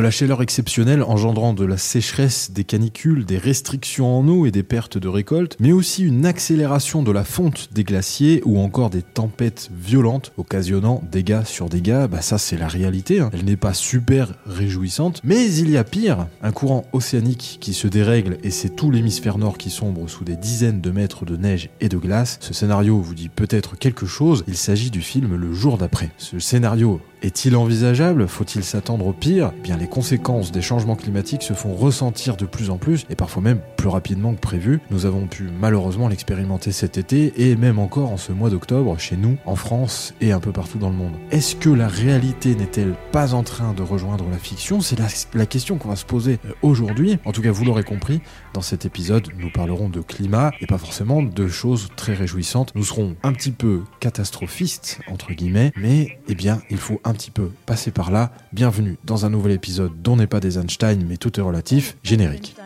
De la chaleur exceptionnelle engendrant de la sécheresse, des canicules, des restrictions en eau et des pertes de récolte, mais aussi une accélération de la fonte des glaciers ou encore des tempêtes violentes occasionnant dégâts sur dégâts, bah ça c'est la réalité. hein. Elle n'est pas super réjouissante, mais il y a pire. Un courant océanique qui se dérègle et c'est tout l'hémisphère nord qui sombre sous des dizaines de mètres de neige et de glace. Ce scénario vous dit peut-être quelque chose. Il s'agit du film Le jour d'après. Ce scénario est-il envisageable? Faut-il s'attendre au pire? Eh Bien, les conséquences des changements climatiques se font ressentir de plus en plus et parfois même plus rapidement que prévu. Nous avons pu malheureusement l'expérimenter cet été et même encore en ce mois d'octobre chez nous, en France et un peu partout dans le monde. Est-ce que la réalité n'est-elle pas en train de rejoindre la fiction? C'est la, question qu'on va se poser euh, aujourd'hui. En tout cas, vous l'aurez compris, dans cet épisode, nous parlerons de climat et pas forcément de choses très réjouissantes. Nous serons un petit peu catastrophistes, entre guillemets, mais eh bien, il faut un petit peu passer par là. Bienvenue dans un nouvel épisode dont n'est pas des Einstein, mais tout est relatif, générique.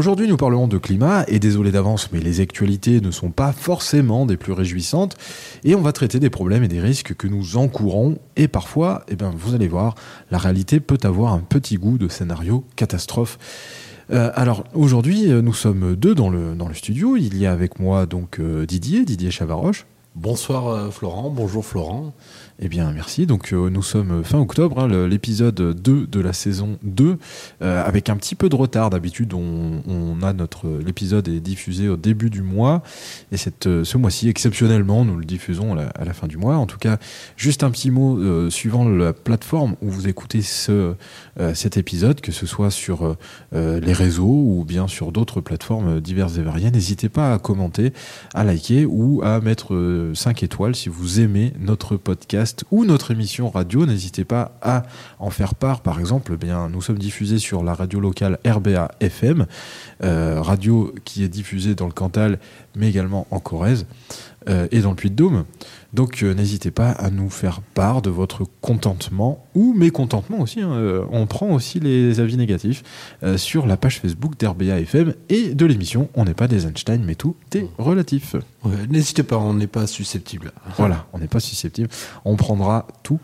Aujourd'hui, nous parlerons de climat, et désolé d'avance, mais les actualités ne sont pas forcément des plus réjouissantes, et on va traiter des problèmes et des risques que nous encourons, et parfois, eh ben, vous allez voir, la réalité peut avoir un petit goût de scénario catastrophe. Euh, alors aujourd'hui, euh, nous sommes deux dans le, dans le studio. Il y a avec moi donc euh, Didier, Didier Chavaroche. Bonsoir Florent, bonjour Florent. Eh bien, merci. Donc, euh, nous sommes fin octobre, hein, l'épisode 2 de la saison 2, euh, avec un petit peu de retard. D'habitude, on, a notre l'épisode est diffusé au début du mois, et cette, euh, ce mois-ci, exceptionnellement, nous le diffusons à la, fin du mois. En tout cas, juste un petit mot euh, suivant la plateforme où vous écoutez ce, euh, cet épisode, que ce soit sur euh, euh, les réseaux ou bien sur d'autres plateformes diverses et variées. N'hésitez pas à commenter, à liker ou à mettre 5 étoiles si vous aimez notre podcast ou notre émission radio. N'hésitez pas à en faire part. Par exemple, eh bien, nous sommes diffusés sur la radio locale RBA FM, euh, radio qui est diffusée dans le Cantal, mais également en Corrèze euh, et dans le Puy-de-Dôme. Donc euh, n'hésitez pas à nous faire part de votre contentement ou mécontentement aussi. hein. Euh, on prend aussi les avis négatifs euh, sur la page Facebook d'RBA FM et de l'émission On n'est pas des Einstein, mais tout est relatif. Ouais, N'hésitez pas, on n'est pas susceptible. Voilà, on n'est pas susceptible. On prendra tout.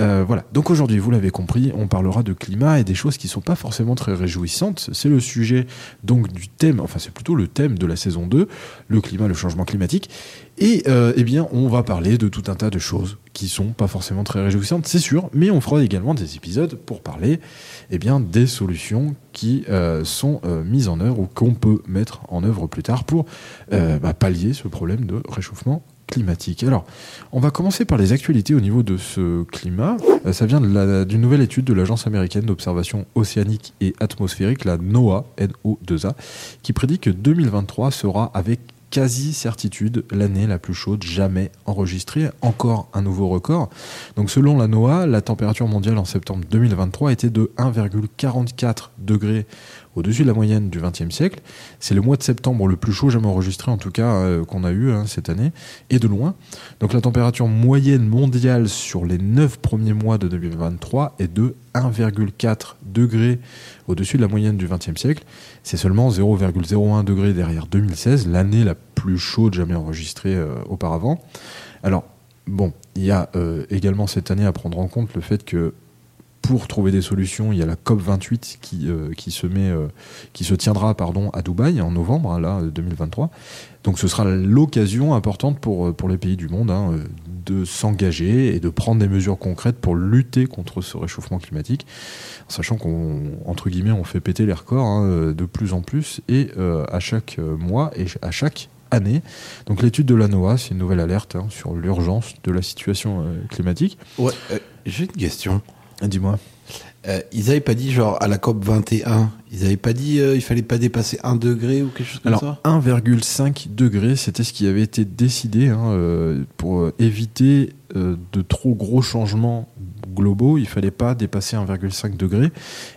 Euh, voilà. Donc aujourd'hui, vous l'avez compris, on parlera de climat et des choses qui sont pas forcément très réjouissantes. C'est le sujet donc du thème, enfin c'est plutôt le thème de la saison 2, le climat, le changement climatique. Et euh, eh bien, on va parler de tout un tas de choses qui sont pas forcément très réjouissantes, c'est sûr, mais on fera également des épisodes pour parler eh bien, des solutions qui euh, sont mises en œuvre ou qu'on peut mettre en œuvre plus tard pour bah, pallier ce problème de réchauffement climatique. Alors, on va commencer par les actualités au niveau de ce climat. Euh, ça vient d'une nouvelle étude de l'Agence américaine d'observation océanique et atmosphérique, la NOAA, NO2A, qui prédit que 2023 sera avec quasi certitude l'année la plus chaude jamais enregistrée, encore un nouveau record. Donc selon la NOAA, la température mondiale en septembre 2023 était de 1,44 degrés au-dessus de la moyenne du XXe siècle. C'est le mois de septembre le plus chaud jamais enregistré, en tout cas euh, qu'on a eu hein, cette année, et de loin. Donc la température moyenne mondiale sur les 9 premiers mois de 2023 est de 1,4 degrés au-dessus de la moyenne du XXe siècle. C'est seulement 0,01 degré derrière 2016, l'année la plus chaude jamais enregistrée euh, auparavant. Alors, bon, il y a euh, également cette année à prendre en compte le fait que pour trouver des solutions, il y a la COP 28 qui, euh, qui, se, met, euh, qui se tiendra pardon, à Dubaï en novembre, hein, là, euh, 2023. Donc ce sera l'occasion importante pour, euh, pour les pays du monde hein, euh, de s'engager et de prendre des mesures concrètes pour lutter contre ce réchauffement climatique, sachant qu'on, entre guillemets, on fait péter les records hein, euh, de plus en plus et euh, à chaque euh, mois et à chaque année. Donc l'étude de la NOAA, c'est une nouvelle alerte hein, sur l'urgence de la situation euh, climatique. Ouais, euh, j'ai une question. Dis-moi. Euh, ils avaient pas dit, genre, à la COP 21, ils avaient pas dit euh, il fallait pas dépasser un degré ou quelque chose comme Alors ça 1,5 degré, c'était ce qui avait été décidé hein, euh, pour euh, éviter de trop gros changements globaux. Il fallait pas dépasser 1,5 degré.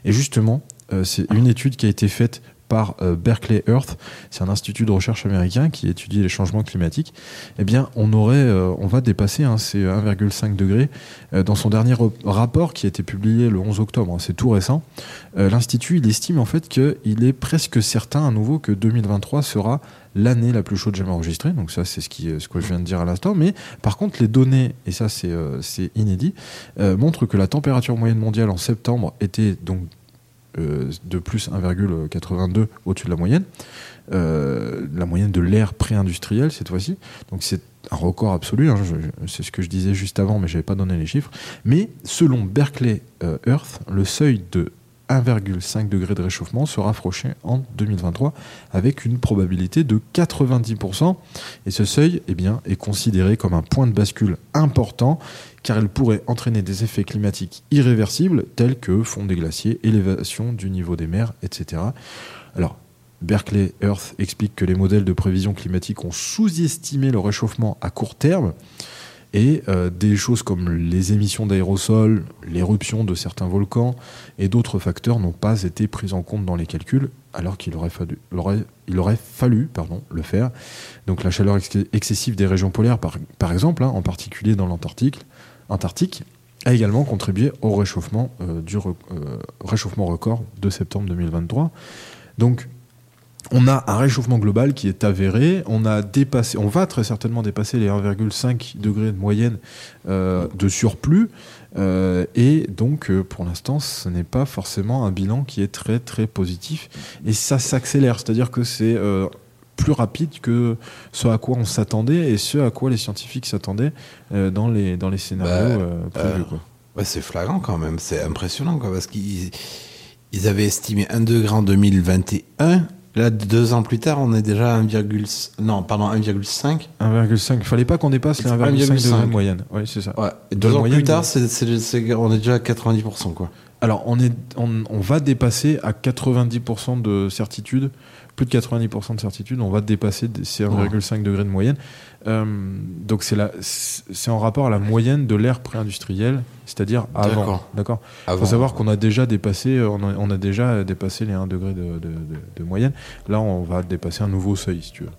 Et justement, c'est une étude qui a été faite par euh, Berkeley Earth, c'est un institut de recherche américain qui étudie les changements climatiques, eh bien, on aurait, euh, on va dépasser ces 1,5 degrés euh, dans son dernier rapport qui a été publié le 11 octobre. c'est tout récent. L'institut, estime en fait qu'il est presque certain à nouveau que 2023 sera l'année la plus chaude jamais enregistrée. Donc ça, c'est ce, que je viens de dire à l'instant. Mais par contre, les données, et ça c'est inédit, montrent que la température moyenne mondiale en septembre était donc de plus 1,82 au-dessus de la moyenne. Euh, la moyenne de l'ère pré-industrielle cette fois-ci. Donc c'est un record absolu, hein, c'est ce que je disais juste avant, mais je n'avais pas donné les chiffres. Mais selon Berkeley euh, Earth, le seuil de 1,5 degré de réchauffement sera franchi en 2023 avec une probabilité de 90%. Et ce seuil eh bien, est considéré comme un point de bascule important car elle pourrait entraîner des effets climatiques irréversibles tels que fond des glaciers, élévation du niveau des mers, etc. Alors, Berkeley Earth explique que les modèles de prévision climatique ont sous-estimé le réchauffement à court terme et euh, des choses comme les émissions d'aérosols, l'éruption de certains volcans et d'autres facteurs n'ont pas été pris en compte dans les calculs alors qu'il aurait fallu, il aurait, fallu pardon, le faire. Donc la chaleur ex- excessive des régions polaires, par, par exemple, hein, en particulier dans l'Antarctique, Antarctique, a également contribué au réchauffement, euh, du euh, réchauffement record de septembre 2023. Donc on a un réchauffement global qui est avéré. On a dépassé, on va très certainement dépasser les 1,5 degrés de moyenne euh, de surplus. Et donc, pour l'instant, ce n'est pas forcément un bilan qui est très très positif. Et ça s'accélère, c'est-à-dire que c'est plus rapide que ce à quoi on s'attendait et ce à quoi les scientifiques s'attendaient euh, dans les dans les scénarios Bah, euh, prévus. euh, quoi. Ouais, c'est flagrant quand même, c'est impressionnant quoi, parce qu'ils ils avaient estimé 1 degré en 2021. Là, deux ans plus tard, on est déjà à 1, non, pardon, 1,5. 1,5. Fallait pas qu'on dépasse les 1,5 degrés 1,5. de moyenne. Oui, c'est ça. Ouais. Et De deux ans moyenne, plus tard, on est déjà à 90%, quoi. Alors, on, est, on, on va dépasser à 90% de certitude, plus de 90% de certitude, on va dépasser ces 1,5 degrés de moyenne. Euh, donc, c'est la- c'est en rapport à la moyenne de l'ère pré-industrielle, c'est-à-dire avant. D'accord. Il faut savoir qu'on a déjà dépassé, euh, on a, on a déjà dépassé les 1 degré de, de- de- de moyenne. Là, on va dépasser un nouveau seuil, si tu veux.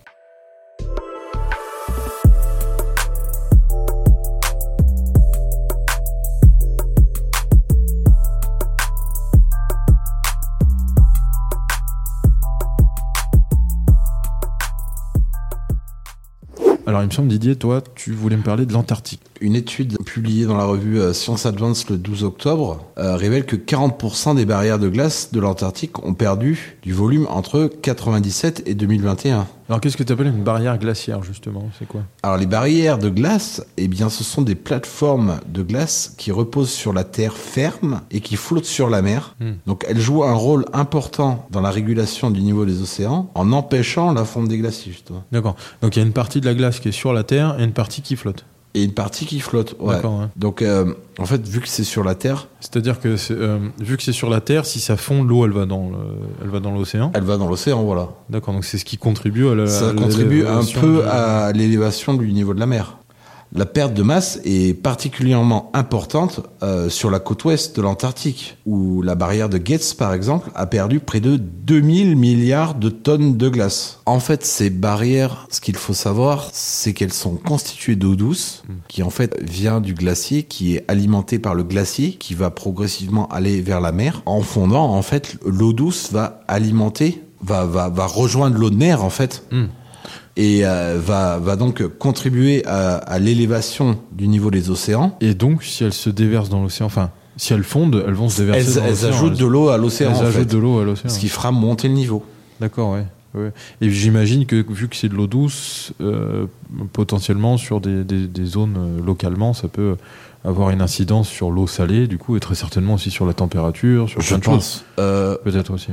Alors, il me semble, Didier, toi, tu voulais me parler de l'Antarctique. Une étude publiée dans la revue euh, Science Advance le 12 octobre euh, révèle que 40% des barrières de glace de l'Antarctique ont perdu du volume entre 97 et 2021. Alors, qu'est-ce que tu appelles une barrière glaciaire, justement? C'est quoi? Alors les barrières de glace, eh bien ce sont des plateformes de glace qui reposent sur la terre ferme et qui flottent sur la mer. Hmm. Donc elles jouent un rôle important dans la régulation du niveau des océans en empêchant la fonte des glaciers justement. D'accord. Donc, il y a une partie de la glace qui est sur la Terre et une partie qui flotte. Et une partie qui flotte. Ouais. Donc euh, en fait vu que c'est sur la terre, C'est-à-dire que euh, vu que c'est sur la Terre, si ça fond, l'eau elle va dans le- elle va dans l'océan. elle va dans l'océan, voilà. D'accord, donc c'est ce qui contribue à la. Ça à contribue un peu à l'élévation du niveau de la mer. La perte de masse est particulièrement importante euh, sur la côte ouest de l'Antarctique, où la barrière de Gates, par exemple, a perdu près de 2000 milliards de tonnes de glace. En fait, ces barrières, ce qu'il faut savoir, c'est qu'elles sont constituées d'eau douce, qui en fait vient du glacier, qui est alimenté par le glacier, qui va progressivement aller vers la mer. En fondant, en fait, l'eau douce va alimenter, va, va, va rejoindre l'eau de mer, en fait, Hmm. Et euh, va, va donc contribuer à, à l'élévation du niveau des océans. Et donc, si elles se déversent dans l'océan, enfin, si elles fondent, elles vont se déverser Elles, dans elles l'océan. ajoutent de l'eau à l'océan, Elles en ajoutent fait, de l'eau à l'océan. ce qui fera monter le niveau. D'accord, ouais. ouais. Et j'imagine que vu que c'est de l'eau douce, euh, potentiellement sur des, des- des zones euh, localement, ça peut avoir une incidence sur l'eau salée, du coup, et très certainement aussi sur la température, sur Je plein de choses. Euh, Peut-être aussi.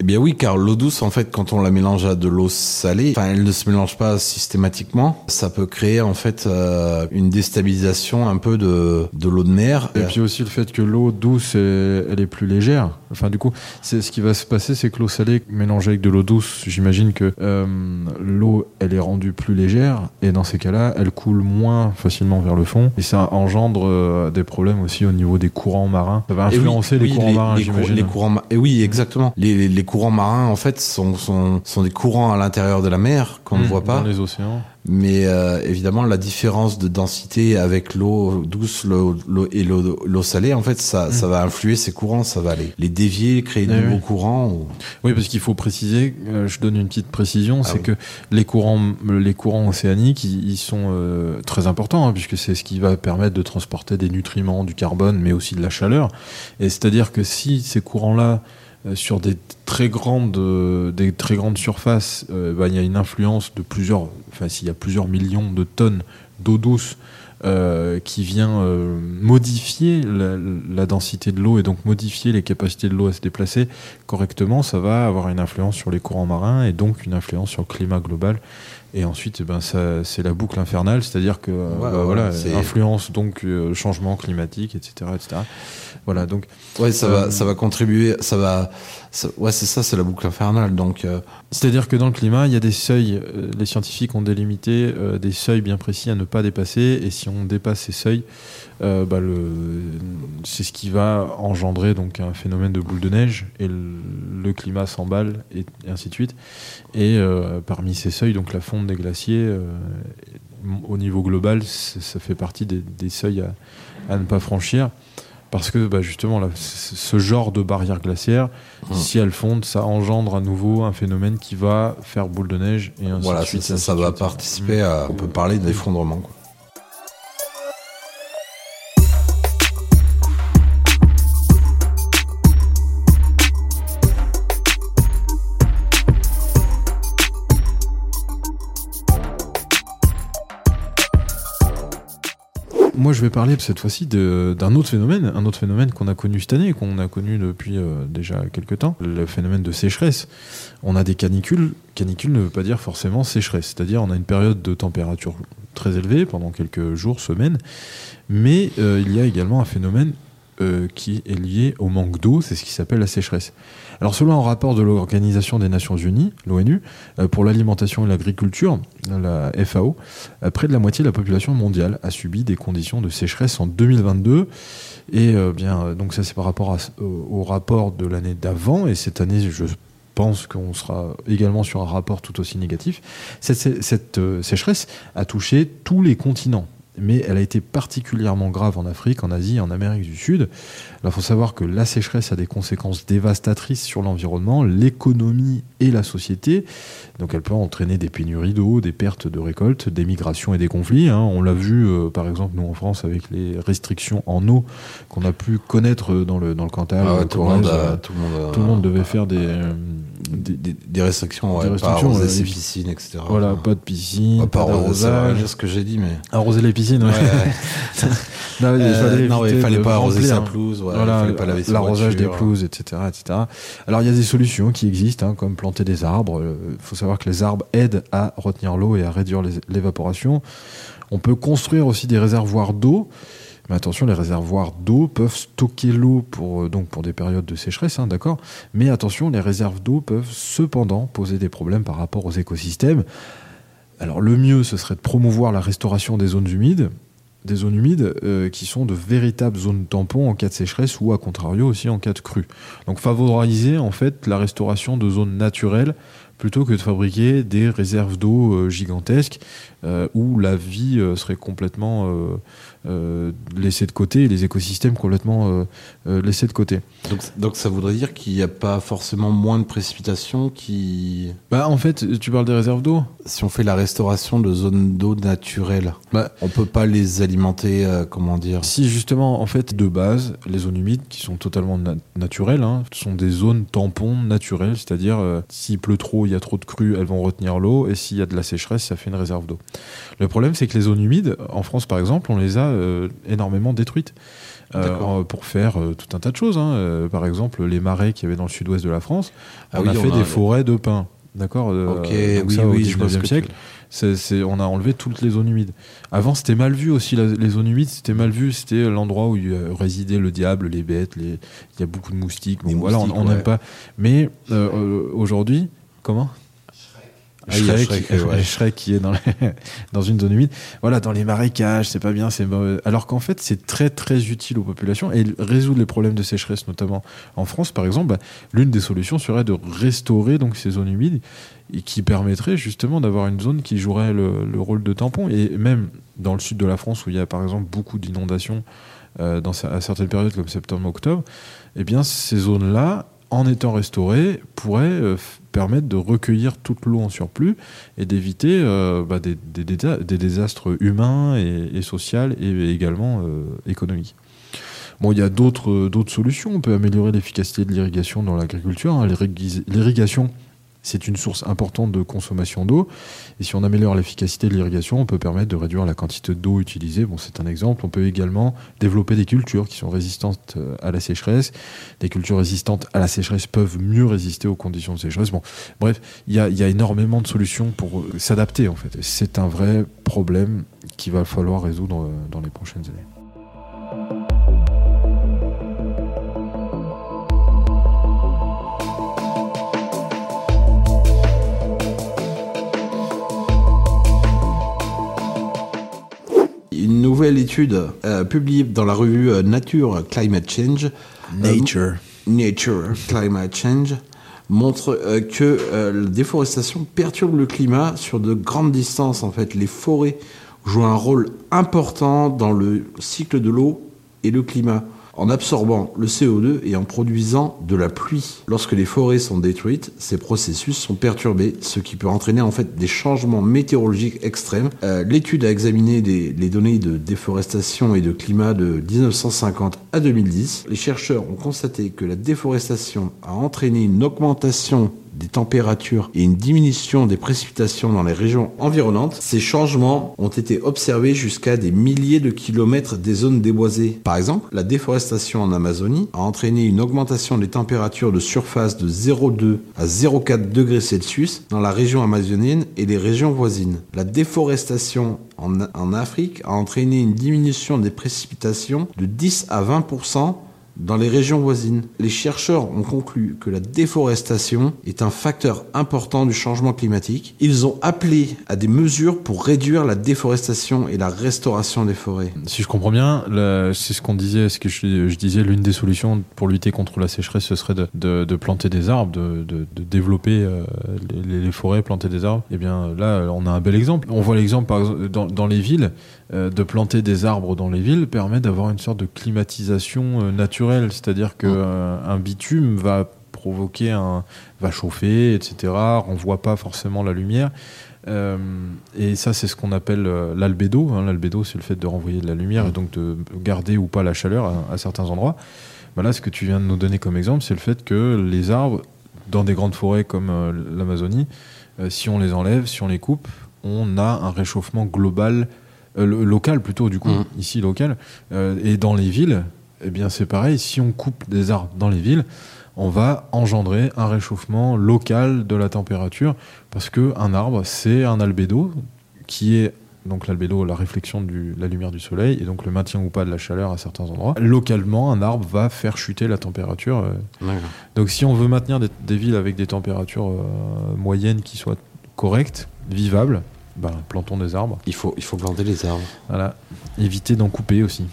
Eh bien oui, car l'eau douce, en fait, quand on la mélange à de l'eau salée, enfin, elle ne se mélange pas systématiquement. Ça peut créer en fait euh, une déstabilisation un peu de, de l'eau de mer. Et puis aussi le fait que l'eau douce, elle, elle est plus légère. Enfin, du coup, c'est ce qui va se passer, c'est que l'eau salée mélangée avec de l'eau douce, j'imagine que euh, l'eau, elle est rendue plus légère, et dans ces cas-là, elle coule moins facilement vers le fond, et ça engendre euh, des problèmes aussi au niveau des courants marins. Ça va oui, influencer les oui, courants marins, les cour- j'imagine. les courants et oui, exactement. Les, les- les courants marins, en fait, sont, sont, sont des courants à l'intérieur de la mer qu'on ne Mmh, voit pas. Dans les océans. Mais euh, évidemment, la différence de densité avec l'eau douce l'eau, l'eau- et l'eau, l'eau salée, en fait, ça, ça va influer ces courants, ça va les, les dévier, créer de Eh nouveaux oui. courants. ou- Oui, parce qu'il faut préciser, euh, je donne une petite précision, c'est oui. que les courants, les courants océaniques, ils, ils sont euh, très importants, hein, puisque c'est ce qui va permettre de transporter des nutriments, du carbone, mais aussi de la chaleur. Et c'est-à-dire que si ces courants-là, sur des très grandes, euh, des très grandes surfaces, euh, bah, il y a une influence de plusieurs, enfin s'il y a plusieurs millions de tonnes d'eau douce euh, qui vient euh, modifier la, la densité de l'eau et donc modifier les capacités de l'eau à se déplacer correctement, ça va avoir une influence sur les courants marins et donc une influence sur le climat global. Et ensuite, eh ben, ça, c'est la boucle infernale, c'est-à-dire que euh, Ouais, bah, ouais, voilà, influence donc euh, changement climatique, etc., etc. Voilà, donc Ouais, ça Euh, va, ça va contribuer, ça va, ça- ouais, c'est ça, c'est la boucle infernale. Donc, euh, C'est-à-dire que dans le climat, il y a des seuils, euh, les scientifiques ont délimité euh, des seuils bien précis à ne pas dépasser, et si on dépasse ces seuils, euh, bah, c'est ce qui va engendrer donc un phénomène de boule de neige, et le, le climat s'emballe, et, et ainsi de suite. Et euh, parmi ces seuils, donc la fonte des glaciers, euh, au niveau global, ça fait partie des, des seuils à, à ne pas franchir. Parce que bah, justement, là, ce genre de barrière glaciaire, Mm. si elle fonde, ça engendre à nouveau un phénomène qui va faire boule de neige et ainsi voilà, de suite. ça, ça de va participer à, on peut parler d'effondrement. quoi. Moi, je vais parler cette fois-ci d'un autre phénomène, un autre phénomène qu'on a connu cette année, qu'on a connu depuis euh, déjà quelques temps, le phénomène de sécheresse. On a des canicules. Canicule ne veut pas dire forcément sécheresse, c'est-à-dire on a une période de température très élevée pendant quelques jours, semaines, mais euh, il y a également un phénomène euh, qui est lié au manque d'eau, c'est ce qui s'appelle la sécheresse. Alors selon un rapport de l'Organisation des Nations Unies, l'ONU, euh, pour l'alimentation et l'agriculture, la FAO, euh, près de la moitié de la population mondiale a subi des conditions de sécheresse en 2022. Et bien, donc ça c'est par rapport au, rapport de l'année d'avant. Et cette année, je pense qu'on sera également sur un rapport tout aussi négatif. Cette, sécheresse a touché tous les continents. Mais elle a été particulièrement grave en Afrique, en Asie en Amérique du Sud. Il faut savoir que la sécheresse a des conséquences dévastatrices sur l'environnement, l'économie et la société. Donc elle peut entraîner des pénuries d'eau, des pertes de récoltes, des migrations et des conflits. hein. On l'a vu euh, par exemple nous en France avec les restrictions en eau qu'on a pu connaître euh, dans le, dans le Cantal, Ah ouais, tout, le monde Corrèze, a- euh, tout le monde a- tout le monde devait faire des, euh, des- des, des restrictions, ouais, Des restrictions, pas arroser ouais, ses piscines, etc. voilà, pas de piscine, pas pas d'arrosage. ce que j'ai dit, mais. Arroser les piscines, ouais. Non, il Euh, fallait non, il fallait pas arroser remplir, sa hein. Ouais, voilà, l'arrosage des pelouses, etc., etc. Alors il y a des solutions qui existent, hein, comme planter des arbres. Il faut savoir que les arbres aident à retenir l'eau et à réduire l'évaporation. On peut construire aussi des réservoirs d'eau. Mais attention, les réservoirs d'eau peuvent stocker l'eau pour, euh, donc pour des périodes de sécheresse, hein, d'accord? Mais attention, les réserves d'eau peuvent cependant poser des problèmes par rapport aux écosystèmes. Alors le mieux, ce serait de promouvoir la restauration des zones humides, des zones humides euh, qui sont de véritables zones tampons en cas de sécheresse ou à contrario aussi en cas de crue. Donc favoriser en fait la restauration de zones naturelles plutôt que de fabriquer des réserves d'eau euh, gigantesques euh, où la vie euh, serait complètement euh, laissée de côté et les écosystèmes complètement laissés de côté. Donc, donc ça voudrait dire qu'il n'y a pas forcément moins de précipitations qui... Bah en fait, tu parles des réserves d'eau Si on fait la restauration de zones d'eau naturelles, Bah, on peut pas les alimenter, comment dire? Si justement, en fait, de base, les zones humides qui sont totalement na- naturelles, hein, sont des zones tampons naturelles, c'est-à-dire s'il pleut trop, il y a trop de crues, elles vont retenir l'eau, et s'il y a de la sécheresse, ça fait une réserve d'eau. Le problème, c'est que les zones humides, en France par exemple, on les a euh, énormément détruites. euh, pour faire euh, tout un tas de choses. hein. Euh, par exemple, les marais qu'il y avait dans le sud-ouest de la France, Ah on oui, a on fait a- des forêts de pins. D'accord oui, ça, au oui, je vois ce 19e que tu siècle. C'est- c'est- on a enlevé toutes les zones humides. Avant, c'était mal vu aussi, la- les zones humides, c'était mal vu. C'était l'endroit où résidait le diable, les bêtes, les... il y a beaucoup de moustiques. Bon, voilà, on- moustiques, on n'aime ouais. pas. Mais aujourd'hui, comment? Ah, Shrek, Shrek, ouais. Shrek qui est dans, les- dans une zone humide. Voilà, dans les marécages, c'est pas bien, c'est. Alors qu'en fait, c'est très très utile aux populations et résoudre les problèmes de sécheresse, notamment en France, par exemple. bah, L'une des solutions serait de restaurer donc ces zones humides et qui permettrait justement d'avoir une zone qui jouerait le, le rôle de tampon. Et même dans le sud de la France, où il y a par exemple beaucoup d'inondations euh, dans, à certaines périodes comme septembre-octobre, eh bien ces zones-là, en étant restaurées, pourraient euh, permettre de recueillir toute l'eau en surplus et d'éviter euh, bah, des, des désa- des désastres humains et, sociaux et également euh, économiques. Bon, il y a d'autres euh, d'autres solutions. On peut améliorer l'efficacité de l'irrigation dans l'agriculture. hein. L'irrigation, c'est une source importante de consommation d'eau. Et si on améliore l'efficacité de l'irrigation, on peut permettre de réduire la quantité d'eau utilisée. Bon, c'est un exemple. On peut également développer des cultures qui sont résistantes euh, à la sécheresse. Des cultures résistantes à la sécheresse peuvent mieux résister aux conditions de sécheresse. Bon, bref, il y a, énormément de solutions pour euh, s'adapter, en fait. C'est un vrai problème qu'il va falloir résoudre euh, dans les prochaines années. Une nouvelle étude euh, publiée dans la revue euh, Nature Climate Change Nature. Nature Climate Change montre euh, que euh, la déforestation perturbe le climat sur de grandes distances. En fait, les forêts jouent un rôle important dans le cycle de l'eau et le climat en absorbant le CO2 et en produisant de la pluie. Lorsque les forêts sont détruites, ces processus sont perturbés, ce qui peut entraîner en fait des changements météorologiques extrêmes. Euh, L'étude a examiné les données de déforestation et de climat de 1950 à 2010. Les chercheurs ont constaté que la déforestation a entraîné une augmentation des températures et une diminution des précipitations dans les régions environnantes. Ces changements ont été observés jusqu'à des milliers de kilomètres des zones déboisées. Par exemple, la déforestation en Amazonie a entraîné une augmentation des températures de surface de 0,2 à 0,4 degrés Celsius dans la région amazonienne et les régions voisines. La déforestation en, en Afrique a entraîné une diminution des précipitations de 10 à 20 dans les régions voisines. Les chercheurs ont conclu que la déforestation est un facteur important du changement climatique. Ils ont appelé à des mesures pour réduire la déforestation et la restauration des forêts. Si je comprends bien, c'est ce qu'on disait, ce que je, disais, l'une des solutions pour lutter contre la sécheresse, ce serait de, planter des arbres, de, développer euh, les, forêts, planter des arbres. Eh bien là, on a un bel exemple. On voit l'exemple, par dans, dans les villes, euh, de planter des arbres dans les villes permet d'avoir une sorte de climatisation euh, naturelle, c'est-à-dire que Mm. euh, un bitume va provoquer un, va chauffer, etc. Renvoie pas forcément la lumière. Euh, et ça, c'est ce qu'on appelle euh, l'albédo. hein. L'albédo, c'est le fait de renvoyer de la lumière et donc de garder ou pas la chaleur à, à certains endroits. Bah là, ce que tu viens de nous donner comme exemple, c'est le fait que les arbres, dans des grandes forêts comme euh, l'Amazonie, si on les enlève, si on les coupe, on a un réchauffement global, lo- local plutôt, du coup, Mhm. ici local. Et dans les villes, eh bien, c'est pareil. Si on coupe des arbres dans les villes, on va engendrer un réchauffement local de la température parce que un arbre, c'est un albédo qui est donc l'albédo, la réflexion de la lumière du soleil et donc le maintien ou pas de la chaleur à certains endroits. Localement, un arbre va faire chuter la température. euh, donc si on veut maintenir des, des villes avec des températures euh, moyennes qui soient correctes, vivables, ben, plantons des arbres. Il faut, il faut planter les arbres. Voilà. Éviter d'en couper aussi.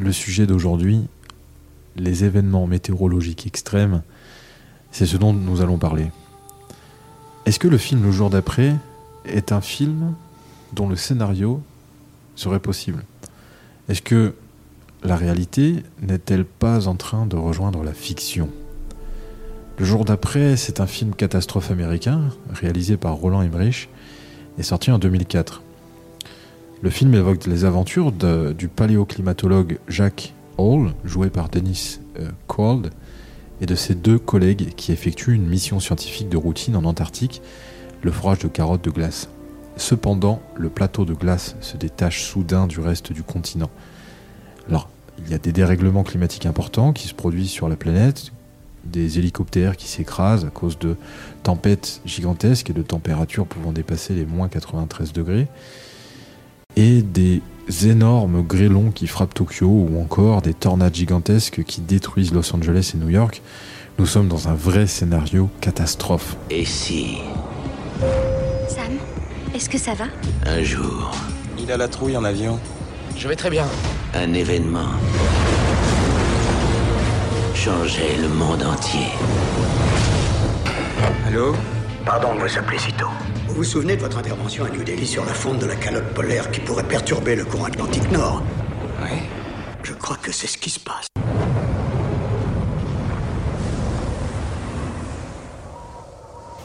Le sujet d'aujourd'hui, les événements météorologiques extrêmes, c'est ce dont nous allons parler. Est-ce que le film Le jour d'après est un film dont le scénario serait possible? Est-ce que la réalité n'est-elle pas en train de rejoindre la fiction? Le jour d'après, c'est un film catastrophe américain réalisé par Roland Emmerich et sorti en 2004. Le film évoque les aventures du paléoclimatologue Jacques Hall, joué par Dennis euh, Quaid, et de ses deux collègues qui effectuent une mission scientifique de routine en Antarctique, le forage de carottes de glace. Cependant, le plateau de glace se détache soudain du reste du continent. Alors, il y a des dérèglements climatiques importants qui se produisent sur la planète, des hélicoptères qui s'écrasent à cause de tempêtes gigantesques et de températures pouvant dépasser les moins 93 degrés, et des énormes grêlons qui frappent Tokyo ou encore des tornades gigantesques qui détruisent Los Angeles et New York. Nous sommes dans un vrai scénario catastrophe. Et si, Sam, est-ce que ça va? Un jour, Il a la trouille en avion. Je vais très bien. un événement changeait le monde entier Allô? Pardon de vous appeler si tôt. Vous vous souvenez de votre intervention à New Delhi sur la fonte de la calotte polaire qui pourrait perturber le courant atlantique nord Oui. Je crois que c'est ce qui se passe.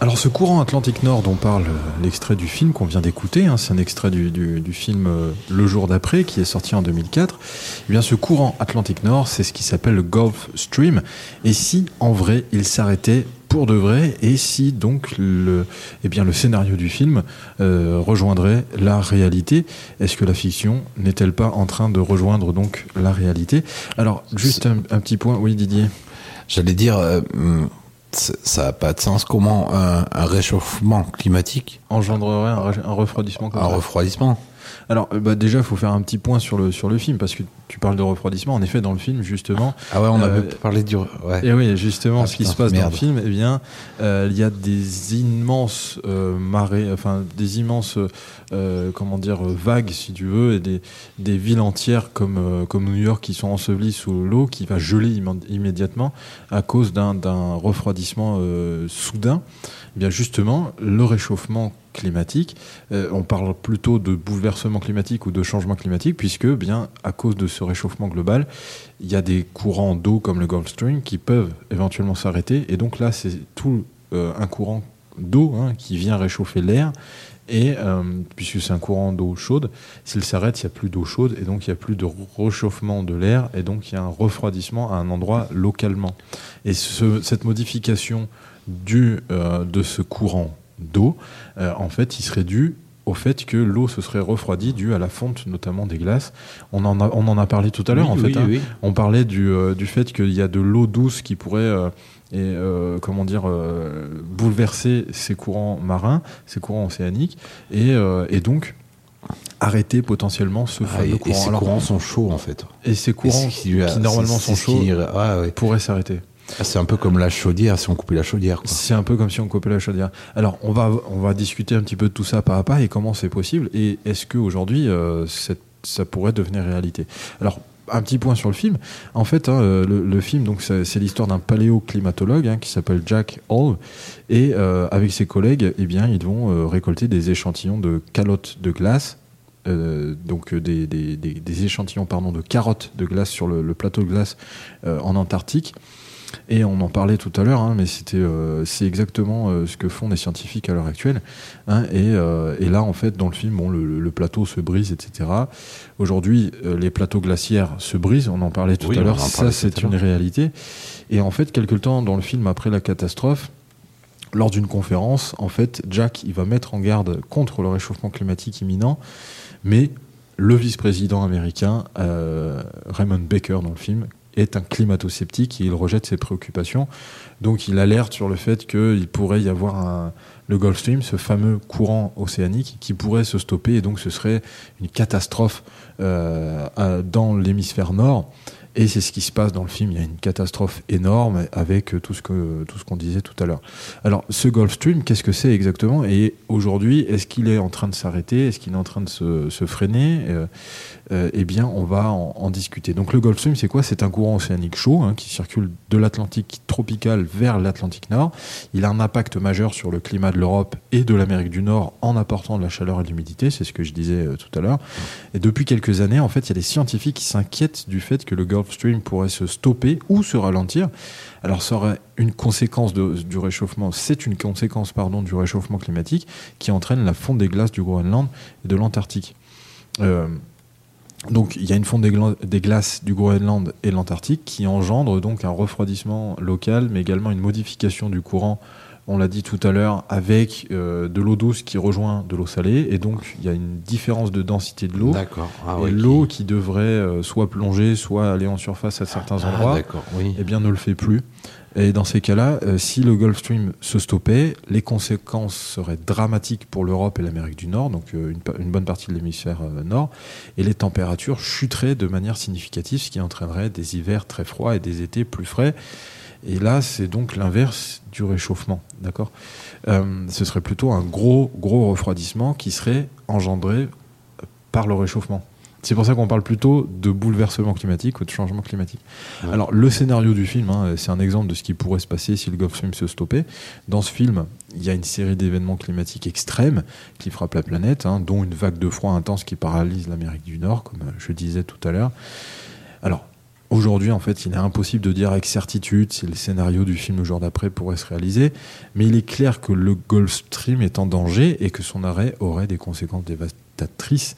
Alors ce courant Atlantique Nord dont parle l'extrait du film qu'on vient d'écouter, hein, c'est un extrait du, du- du film euh, Le jour d'après qui est sorti en 2004, eh bien ce courant Atlantique Nord c'est ce qui s'appelle le Gulf Stream, et si en vrai il s'arrêtait pour de vrai, et si donc le, eh bien, le scénario du film euh, rejoindrait la réalité, est-ce que la fiction n'est-elle pas en train de rejoindre donc la réalité? Alors juste un, un petit point, oui Didier. J'allais dire, euh, ça n'a pas de sens. Comment un, un réchauffement climatique, engendrerait un, re- un refroidissement comme un ça? refroidissement Alors, euh, bah, déjà, il faut faire un petit point sur le, sur le film, parce que tu parles de refroidissement. En effet, dans le film, justement, Ah ouais, on Euh, avait parlé du. Ouais. et oui, justement, Ah, ce qui se passe merde. dans le film, eh bien, euh, il y a des immenses euh, marées, enfin, des immenses, euh, comment dire, euh, vagues, si tu veux, et des, des villes entières comme, euh, comme New York qui sont ensevelies sous l'eau, qui va geler immé- immédiatement à cause d'un d'un refroidissement euh, soudain. Eh bien, justement, le réchauffement climatique, euh, on parle plutôt de bouleversement climatique ou de changement climatique, puisque, bien, à cause de ce réchauffement global, il y a des courants d'eau comme le Gulf Stream qui peuvent éventuellement s'arrêter. Et donc là, c'est tout euh, un courant d'eau hein, qui vient réchauffer l'air. Et euh, puisque c'est un courant d'eau chaude, s'il s'arrête, il n'y a plus d'eau chaude et donc il n'y a plus de réchauffement de l'air et donc il y a un refroidissement à un endroit localement. Et ce- cette modification du, de ce courant d'eau, euh, en fait, il serait dû au fait que l'eau se serait refroidie due à la fonte notamment des glaces. On en a, on en a parlé tout à l'heure en fait. oui, hein. oui. On parlait du, euh, du fait qu'il y a de l'eau douce qui pourrait euh, et, euh, comment dire, euh, bouleverser ces courants marins, ces courants océaniques, et, euh, et donc arrêter potentiellement ce Ah, fameux et, et courant. ces Alors, courants sont chauds en fait. et ces courants Et qui, normalement sont chauds qui- ouais. pourraient s'arrêter. Ah, C'est un peu comme la chaudière si on coupait la chaudière. C'est un peu comme si on coupait la chaudière. Alors, on va, on va discuter un petit peu de tout ça pas à pas et comment c'est possible. Et est-ce qu'aujourd'hui, euh, ça pourrait devenir réalité Alors, un petit point sur le film. En fait, hein, euh, le, film, c'est l'histoire d'un paléoclimatologue hein, qui s'appelle Jack Hall. Et euh, avec ses collègues, eh bien, ils vont euh, récolter des échantillons de calottes de glace. donc des, échantillons pardon, de carottes de glace sur le, le plateau de glace en Antarctique. Et on en parlait tout à l'heure, hein, mais c'était, euh, c'est exactement euh, ce que font les scientifiques à l'heure actuelle. hein, et, euh, et là, en fait, dans le film, bon, le, le plateau se brise, etc. Aujourd'hui, les plateaux glaciaires se brisent. On en parlait tout Oui, à l'heure. Ça, c'est une réalité. Et en fait, quelque temps dans le film après la catastrophe, lors d'une conférence, en fait, Jack, il va mettre en garde contre le réchauffement climatique imminent, mais le vice-président américain, Raymond Baker dans le film, est un climato-sceptique et il rejette ses préoccupations. Donc il alerte sur le fait qu'il pourrait y avoir un, le Gulf Stream, ce fameux courant océanique, qui pourrait se stopper et donc ce serait une catastrophe euh, dans l'hémisphère nord. Et c'est ce qui se passe dans le film. Il y a une catastrophe énorme avec tout ce que tout ce qu'on disait tout à l'heure. Alors, ce Gulf Stream, qu'est-ce que c'est exactement? Et aujourd'hui, est-ce qu'il est en train de s'arrêter? Est-ce qu'il est en train de se, se freiner? Euh, euh, Eh bien, on va en, discuter. Donc, le Gulf Stream, c'est quoi? C'est un courant océanique chaud hein, qui circule de l'Atlantique tropical vers l'Atlantique Nord. Il a un impact majeur sur le climat de l'Europe et de l'Amérique du Nord en apportant de la chaleur et de l'humidité. C'est ce que je disais euh, tout à l'heure. Et depuis quelques années, en fait, il y a des scientifiques qui s'inquiètent du fait que le Gulf Stream pourrait se stopper ou se ralentir. Alors, ça aurait une conséquence du réchauffement, c'est une conséquence, pardon, du réchauffement climatique qui entraîne la fonte des glaces du Groenland et de l'Antarctique. Euh, donc, il y a une fonte des, gla- des glaces du Groenland et de l'Antarctique qui engendre donc un refroidissement local, mais également une modification du courant on l'a dit tout à l'heure, avec euh, de l'eau douce qui rejoint de l'eau salée, et donc il y a une différence de densité de l'eau. D'accord. Ah, et l'eau qui- qui devrait euh, soit plonger, soit aller en surface à certains Ah, endroits, oui. eh bien ne le fait plus. Et dans ces cas-là, euh, si le Gulf Stream se stoppait, les conséquences seraient dramatiques pour l'Europe et l'Amérique du Nord, donc euh, une, bonne partie de l'hémisphère euh, nord, et les températures chuteraient de manière significative, ce qui entraînerait des hivers très froids et des étés plus frais. Et là, c'est donc l'inverse du réchauffement, d'accord? Ce serait plutôt un gros, gros refroidissement qui serait engendré par le réchauffement. C'est pour ça qu'on parle plutôt de bouleversement climatique ou de changement climatique. Ouais. Alors, le scénario du film, hein, c'est un exemple de ce qui pourrait se passer si le Gulf Stream se stoppait. Dans ce film, il y a une série d'événements climatiques extrêmes qui frappent la planète, hein, dont une vague de froid intense qui paralyse l'Amérique du Nord, comme je disais tout à l'heure. Alors, aujourd'hui, en fait, il est impossible de dire avec certitude si le scénario du film le jour d'après pourrait se réaliser, mais il est clair que le Gulf Stream est en danger et que son arrêt aurait des conséquences dévastatrices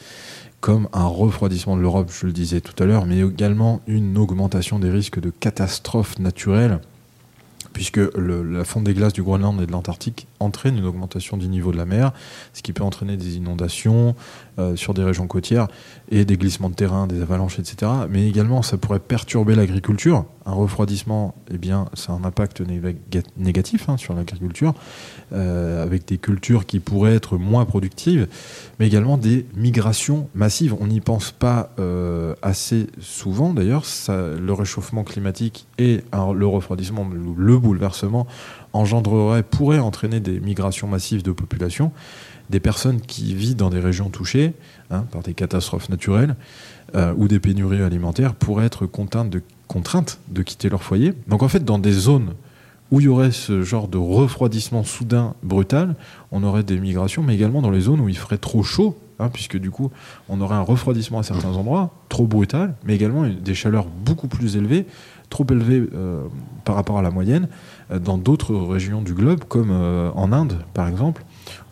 comme un refroidissement de l'Europe, je le disais tout à l'heure, mais également une augmentation des risques de catastrophes naturelles, puisque la fonte des glaces du Groenland et de l'Antarctique entraîne une augmentation du niveau de la mer, ce qui peut entraîner des inondations euh, sur des régions côtières et des glissements de terrain, des avalanches, etc. Mais également, ça pourrait perturber l'agriculture. Un refroidissement, eh bien, a un impact néga- négatif hein, sur l'agriculture, euh, avec des cultures qui pourraient être moins productives, mais également des migrations massives. On n'y pense pas euh, assez souvent, d'ailleurs. Le réchauffement climatique et le refroidissement, le, le bouleversement, engendrerait, pourrait entraîner des migrations massives de population, des personnes qui vivent dans des régions touchées hein, par des catastrophes naturelles euh, ou des pénuries alimentaires pourraient être contraintes de, quitter leur foyer. Donc en fait, dans des zones où il y aurait ce genre de refroidissement soudain brutal, on aurait des migrations, mais également dans les zones où il ferait trop chaud, hein, puisque du coup, on aurait un refroidissement à certains endroits, trop brutal, mais également des chaleurs beaucoup plus élevées, trop élevées euh, par rapport à la moyenne, euh, dans d'autres régions du globe, comme en Inde, par exemple,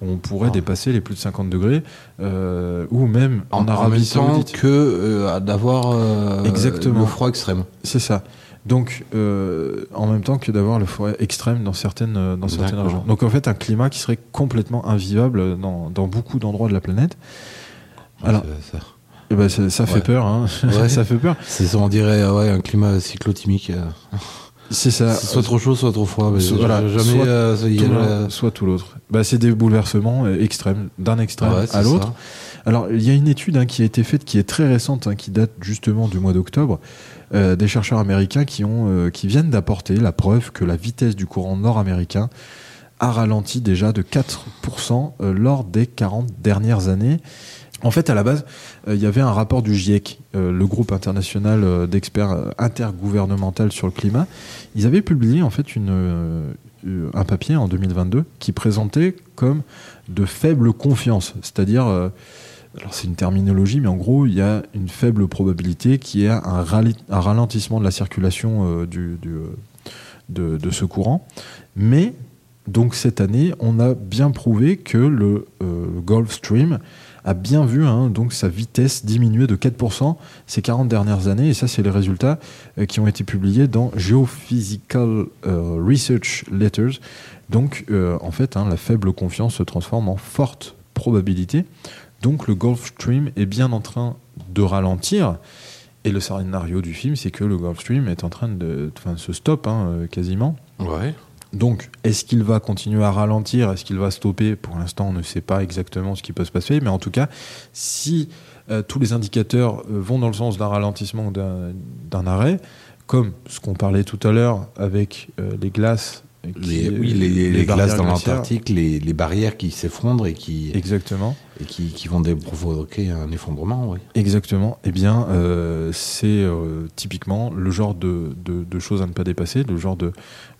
on pourrait Ah. dépasser les plus de 50 degrés, euh, ou même en, En, en Arabie même temps Saoudite. que euh, d'avoir euh, Exactement. le froid extrême. C'est ça. Donc, en même temps que d'avoir le froid extrême dans certaines, dans certaines régions. Donc, en fait, un climat qui serait complètement invivable dans, dans beaucoup d'endroits de la planète. Alors, Ça- ça- eh ben, ça, ça fait peur. Hein. Ouais. ça fait peur. c'est on dirait ouais, un climat cyclotimique. C'est ça. Soit trop chaud, soit trop froid. voilà, jamais, soit euh, y soit tout l'autre. Bah, c'est des bouleversements euh, extrêmes, d'un extrême ouais, à l'autre. Alors, il y a une étude hein, qui a été faite, qui est très récente, hein, qui date justement du mois d'octobre, euh, des chercheurs américains qui, ont, euh, qui viennent d'apporter la preuve que la vitesse du courant nord-américain a ralenti déjà de 4% euh, lors des 40 dernières années. En fait, à la base, il y avait un rapport du GIEC, euh, le groupe international euh, d'experts euh, intergouvernemental sur le climat. Ils avaient publié en fait euh, euh, un papier en 2022 qui présentait comme de faible confiance, c'est-à-dire, euh, alors c'est une terminologie, mais en gros, il y a une faible probabilité qu'il y ait un, ralentissement de la circulation euh, du, euh, de, ce courant. Mais donc cette année, on a bien prouvé que le euh, Gulf Stream a bien vu hein, donc sa vitesse diminuer de 4% ces 40 dernières années. Et ça, c'est les résultats euh, qui ont été publiés dans Geophysical euh, Research Letters. Donc, euh, en fait, hein, la faible confiance se transforme en forte probabilité. Donc, le Gulf Stream est bien en train de ralentir. Et le scénario du film, c'est que le Gulf Stream est en train de, se stoppe hein, quasiment. Ouais. Donc, est-ce qu'il va continuer à ralentir? Est-ce qu'il va stopper? Pour l'instant, on ne sait pas exactement ce qui peut se passer. Mais en tout cas, si euh, tous les indicateurs euh, vont dans le sens d'un ralentissement ou d'un d'un arrêt, comme ce qu'on parlait tout à l'heure avec euh, les glaces. qui- Les, oui, les, les- les barrières glaces dans l'Antarctique, les, les barrières qui s'effondrent et qui, Exactement. Et qui, qui vont provoquer un effondrement. Oui. Exactement. Eh bien, euh, c'est euh, typiquement le genre de, de- de choses à ne pas dépasser, le genre de,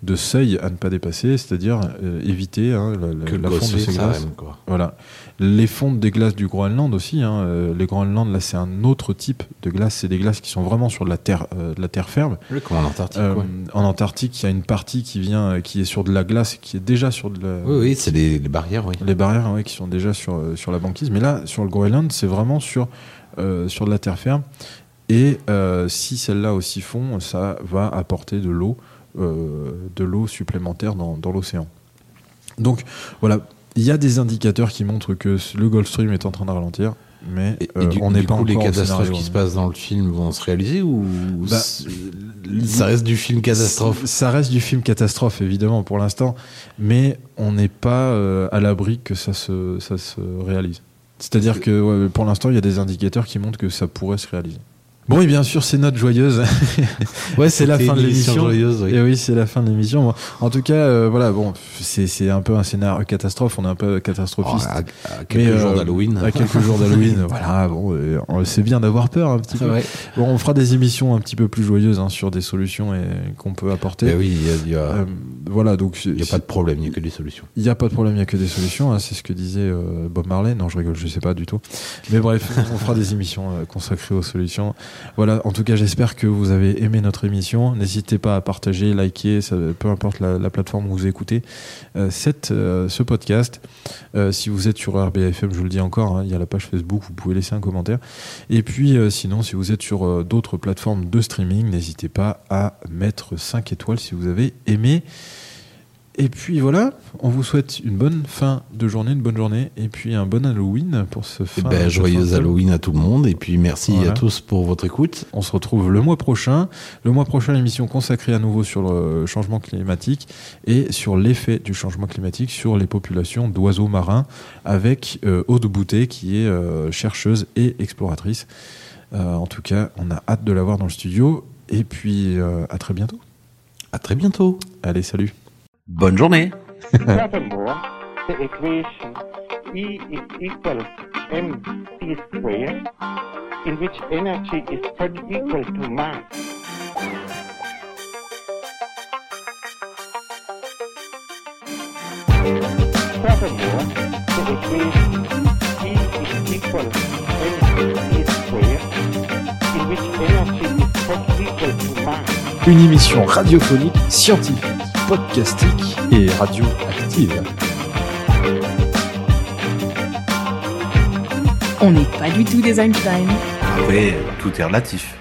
de seuil à ne pas dépasser, c'est-à-dire euh, éviter hein, la, Que la fonte de ces glaces. quoi. Voilà. Les fontes des glaces du Groenland aussi. hein, les Groenland, là, c'est un autre type de glace. C'est des glaces qui sont vraiment sur de la terre, de la terre ferme. Oui, comme en Antarctique. Ouais. En Antarctique, il y a une partie qui vient, qui est sur de la glace, qui est déjà sur de la. Oui, oui, c'est les, les barrières, oui. Les barrières, ouais, qui sont déjà sur, sur la Mais là, sur le Groenland, c'est vraiment sur, euh, sur de la terre ferme. Et euh, si celles-là aussi font, ça va apporter de l'eau, euh, de l'eau supplémentaire dans, dans l'océan. Donc voilà, il y a des indicateurs qui montrent que le Gulf Stream est en train de ralentir, mais Et, et euh, du, on n'est pas coup, les catastrophes qui se hein. passent dans le film vont se réaliser ou Bah, ça reste du film catastrophe? Ça reste du film catastrophe, évidemment, pour l'instant, mais on n'est pas euh, à l'abri que ça se, ça se réalise. C'est-à-dire que ouais, pour l'instant, il y a des indicateurs qui montrent que ça pourrait se réaliser. Bon, et bien sûr, c'est note joyeuse. ouais, c'est la fin de l'émission. joyeuse, oui. Et oui, c'est la fin de l'émission. Bon, En tout cas, euh, voilà, bon, c'est c'est un peu un scénario catastrophe. On est un peu Oh, catastrophiste. à, à Mais, quelques jours euh, d'Halloween. À quelques jours d'Halloween, voilà, bon, euh, c'est bien d'avoir peur un petit peu. Ouais. Bon, on fera des émissions un petit peu plus joyeuses hein, sur des solutions et qu'on peut apporter. Ben oui, il y a- il y a, Euh, voilà, donc il y a pas de problème, il n'y a que des solutions. il n'y a pas de problème, il n'y a que des solutions. hein, c'est ce que disait euh, Bob Marley. Non, je rigole, je sais pas du tout. Mais bref, on fera des émissions euh, consacrées aux solutions. Voilà, en tout cas, j'espère que vous avez aimé notre émission. N'hésitez pas à partager, liker, peu importe la, la plateforme où vous écoutez euh, euh, ce podcast. Euh, si vous êtes sur RBFM, je le dis encore, hein, il y a la page Facebook, vous pouvez laisser un commentaire. Et puis, sinon, si vous êtes sur d'autres plateformes de streaming, n'hésitez pas à mettre 5 étoiles si vous avez aimé. Et puis voilà, on vous souhaite une bonne fin de journée, une bonne journée, et puis un bon Halloween pour ce Eh fin. ben, joyeux fin Halloween à tout le monde et puis merci Voilà. à tous pour votre écoute. On se retrouve le mois prochain. Le mois prochain, l'émission consacrée à nouveau sur le changement climatique et sur l'effet du changement climatique sur les populations d'oiseaux marins avec euh, Aude Boutet qui est euh, chercheuse et exploratrice. Euh, en tout cas, on a hâte de la voir dans le studio. Et puis, à très bientôt. À très bientôt. Allez, salut. Bonne journée. Une émission radiophonique, scientifique, podcastique et radioactive. On n'est pas du tout des Einstein. Après, tout est relatif.